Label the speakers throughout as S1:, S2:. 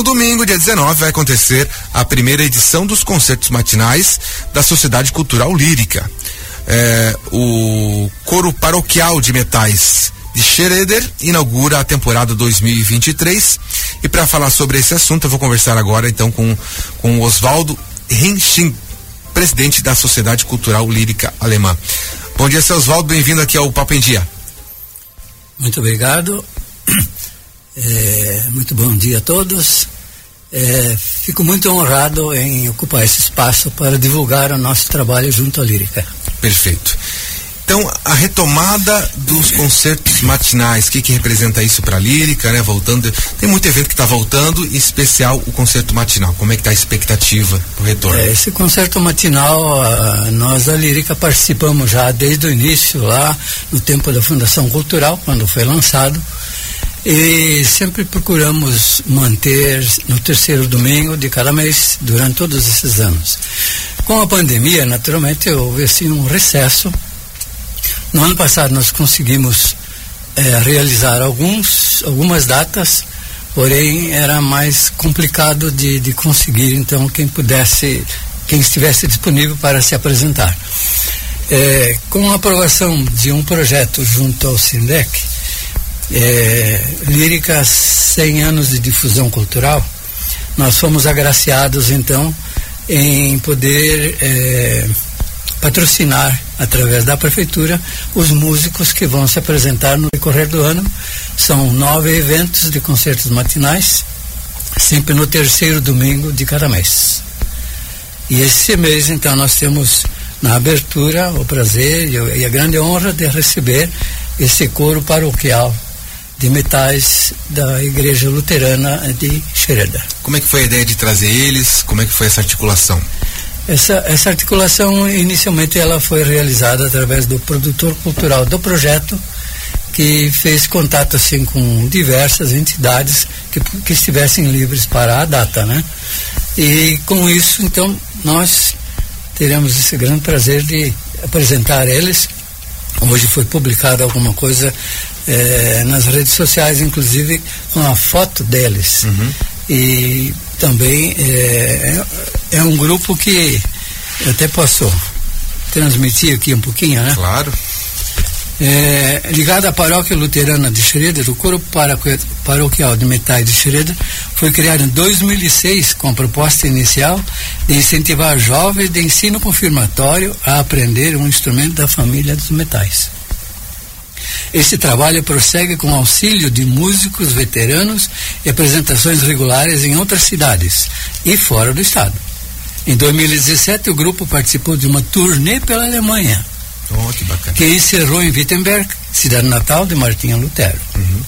S1: no domingo, dia 19, vai acontecer a primeira edição dos concertos matinais da Sociedade Cultural Lírica. É, o Coro Paroquial de Metais de Schroeder inaugura a temporada 2023. E para falar sobre esse assunto, eu vou conversar agora então com, com Oswaldo Hensching, presidente da Sociedade Cultural Lírica Alemã. Bom dia, seu Oswaldo, bem-vindo aqui ao Papo em Dia.
S2: Muito obrigado. É, muito bom dia a todos. É, fico muito honrado em ocupar esse espaço para divulgar o nosso trabalho junto à Lírica.
S1: Perfeito. Então, a retomada dos concertos matinais, o que, que representa isso para a lírica, né? Voltando, tem muito evento que está voltando, em especial o concerto matinal. Como é que está a expectativa do retorno?
S2: É, esse concerto matinal, a, nós da lírica participamos já desde o início lá no tempo da Fundação Cultural, quando foi lançado. E sempre procuramos manter no terceiro domingo de cada mês durante todos esses anos. Com a pandemia, naturalmente, houve assim um recesso no ano passado nós conseguimos é, realizar alguns, algumas datas, porém era mais complicado de, de conseguir, então quem pudesse, quem estivesse disponível para se apresentar. É, com a aprovação de um projeto junto ao SINDEC, é, Lírica 100 anos de difusão cultural, nós fomos agraciados então em poder é, patrocinar, através da prefeitura, os músicos que vão se apresentar no decorrer do ano. São nove eventos de concertos matinais, sempre no terceiro domingo de cada mês. E esse mês, então, nós temos na abertura o prazer e a grande honra de receber esse coro paroquial de metais da Igreja Luterana de Xereda.
S1: Como é que foi a ideia de trazer eles? Como é que foi essa articulação?
S2: Essa, essa articulação, inicialmente, ela foi realizada através do produtor cultural do projeto, que fez contato assim com diversas entidades que, que estivessem livres para a data, né? E com isso, então, nós teremos esse grande prazer de apresentar eles. Hoje foi publicada alguma coisa eh, nas redes sociais, inclusive com a foto deles. Uhum. E também é, é um grupo que até posso transmitir aqui um pouquinho, né?
S1: Claro.
S2: É, ligado à paróquia luterana de Schroeder, o coro paroquial de metais de Schroeder foi criado em 2006 com a proposta inicial de incentivar jovens de ensino confirmatório a aprender um instrumento da família dos metais. Esse trabalho prossegue com auxílio de músicos veteranos e apresentações regulares em outras cidades e fora do estado. Em 2017, o grupo participou de uma turnê pela Alemanha,
S1: oh, que,
S2: que, encerrou em Wittenberg, cidade natal de Martinho Lutero. Uhum.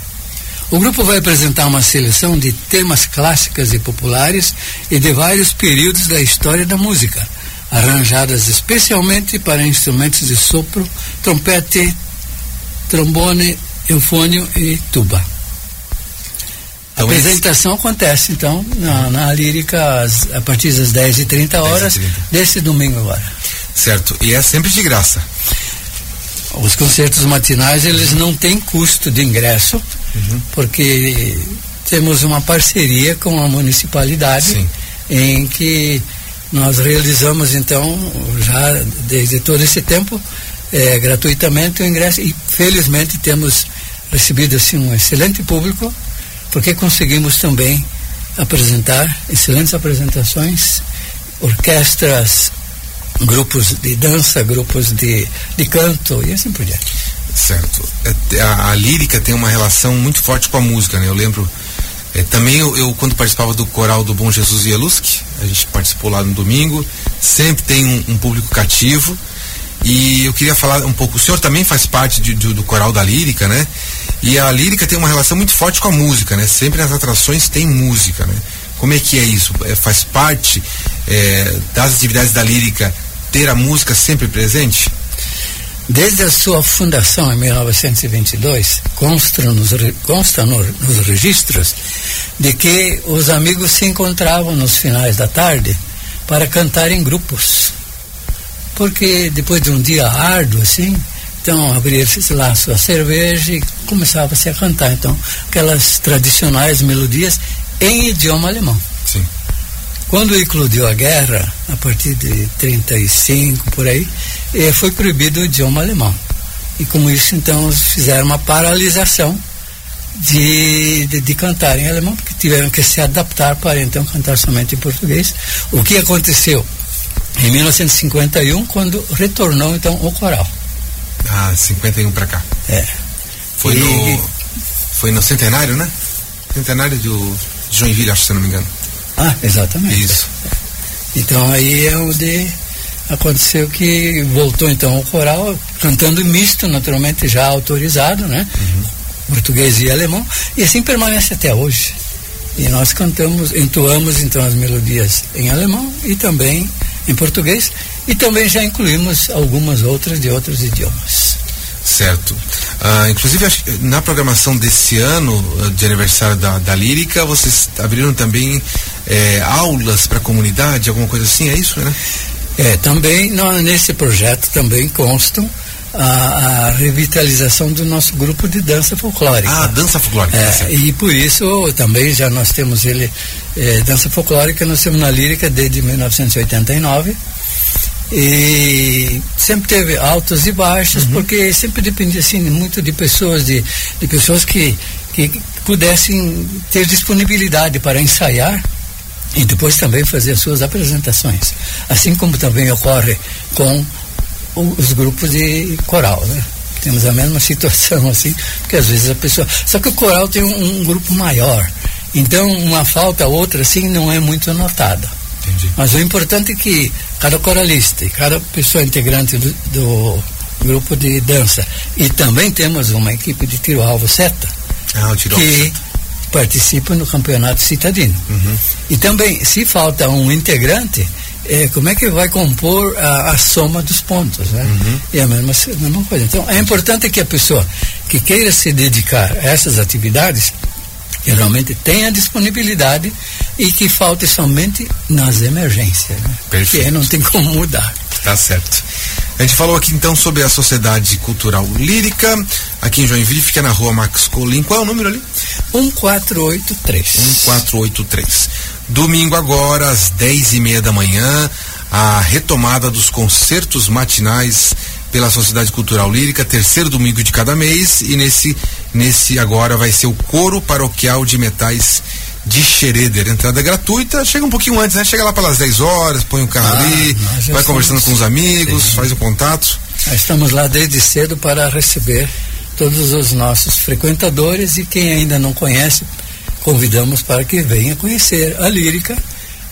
S2: O grupo vai apresentar uma seleção de temas clássicas e populares e de vários períodos da história da música, arranjadas especialmente para instrumentos de sopro, trompete, trombone, eufônio e tuba. Então, a apresentação esse... acontece, então, na, na Lírica, a partir das 10h30 horas, 10 desse domingo agora.
S1: Certo, e é sempre de graça.
S2: Os concertos matinais, eles não têm custo de ingresso, uhum. porque temos uma parceria com a municipalidade, Sim. em que nós realizamos, então, já desde todo esse tempo, é, gratuitamente o ingresso e felizmente temos recebido assim um excelente público porque conseguimos também apresentar excelentes apresentações, orquestras, grupos de dança, grupos de, de canto e assim por diante.
S1: Certo. É, a, a lírica tem uma relação muito forte com a música, né? Eu lembro é, também eu, eu, quando participava do coral do Bom Jesus Elusque, a gente participou lá no domingo, sempre tem um, um público cativo e eu queria falar um pouco, o senhor também faz parte de, do, do coral da lírica, né? E a lírica tem uma relação muito forte com a música, né? Sempre nas atrações tem música, né? Como é que é isso? É, faz parte é, das atividades da lírica ter a música sempre presente?
S2: Desde a sua fundação em 1922, consta nos, consta no, nos registros de que os amigos se encontravam nos finais da tarde para cantar em grupos porque depois de um dia árduo assim, então abria-se lá a sua cerveja e começava-se a cantar. Então, aquelas tradicionais melodias em idioma alemão.
S1: Sim.
S2: Quando eclodiu a guerra, a partir de 35 por aí, eh, foi proibido o idioma alemão. E com isso, então, fizeram uma paralisação de, de, de, cantar em alemão, porque tiveram que se adaptar para então cantar somente em português. O que aconteceu em 1951, quando retornou então o coral.
S1: Ah, 51 para cá.
S2: É.
S1: Foi, e, no, foi no centenário, né? Centenário do Joinville, acho, se não me engano.
S2: Ah, exatamente.
S1: Isso.
S2: Então aí é o de aconteceu que voltou então o coral cantando misto, naturalmente já autorizado, né? Uhum. Português e alemão, e assim permanece até hoje. E nós cantamos, entoamos então as melodias em alemão e também em português, e também já incluímos algumas outras de outros idiomas.
S1: Certo. Ah, inclusive, na programação desse ano ah, de aniversário da, da Lírica, vocês abriram também é, aulas para a comunidade, alguma coisa assim, é isso, né?
S2: É, também nesse projeto também constam a, a, revitalização do nosso grupo de dança folclórica.
S1: Ah, dança folclórica.
S2: É, tá e por isso também já nós temos ele, é, dança folclórica, nós temos na lírica desde 1989 e sempre teve altos e baixos, uhum. porque sempre dependia assim muito de pessoas, de, de pessoas que, que pudessem ter disponibilidade para ensaiar e depois também fazer as suas apresentações. Assim como também ocorre com os grupos de coral, né? Temos a mesma situação assim, porque às vezes a pessoa. Só que o coral tem um, um grupo maior. Então uma falta, outra assim, não é muito notada.
S1: Entendi.
S2: Mas o importante é que cada coralista e cada pessoa integrante do, do grupo de dança e também temos uma equipe de tiro-alvo seta
S1: ah,
S2: que seta. participa no campeonato citadino.
S1: Uhum.
S2: E também, se falta um integrante, é, como é que vai compor a, a soma dos pontos, né?
S1: Uhum.
S2: E a mesma, a mesma coisa. Então, é importante que a pessoa que queira se dedicar a essas atividades que realmente tenha disponibilidade e que falte somente nas emergências, né?
S1: Perfeito.
S2: Porque não tem como mudar.
S1: Tá certo. A gente falou aqui então sobre a Sociedade Cultural Lírica, aqui em Joinville, fica na rua Max Colim. Qual é o número ali?
S2: 1483.
S1: 1483. Domingo agora, às 10 e meia da manhã, a retomada dos concertos matinais pela Sociedade Cultural Lírica, terceiro domingo de cada mês, e nesse, nesse agora vai ser o coro paroquial de metais de Xereder. Entrada gratuita, chega um pouquinho antes, né? Chega lá pelas 10 horas, põe o carro ah, ali, vai conversando com os amigos, sim. faz o contato.
S2: Estamos lá desde cedo para receber todos os nossos frequentadores e quem ainda não conhece, convidamos para que venha conhecer a Lírica,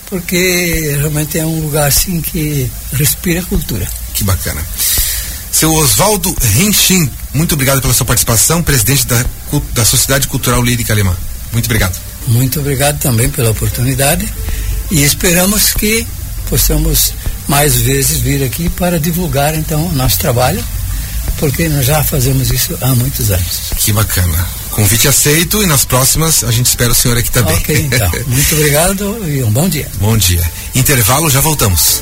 S2: porque realmente é um lugar assim que respira cultura.
S1: Que bacana. Seu Oswaldo Rinchin, muito obrigado pela sua participação, presidente da, da Sociedade Cultural Lírica Alemã. Muito obrigado.
S2: Muito obrigado também pela oportunidade e esperamos que possamos mais vezes vir aqui para divulgar então o nosso trabalho, porque nós já fazemos isso há muitos anos.
S1: Que bacana. Convite aceito e nas próximas a gente espera o senhor aqui também.
S2: Ok, então. Muito obrigado e um bom dia.
S1: Bom dia. Intervalo, já voltamos.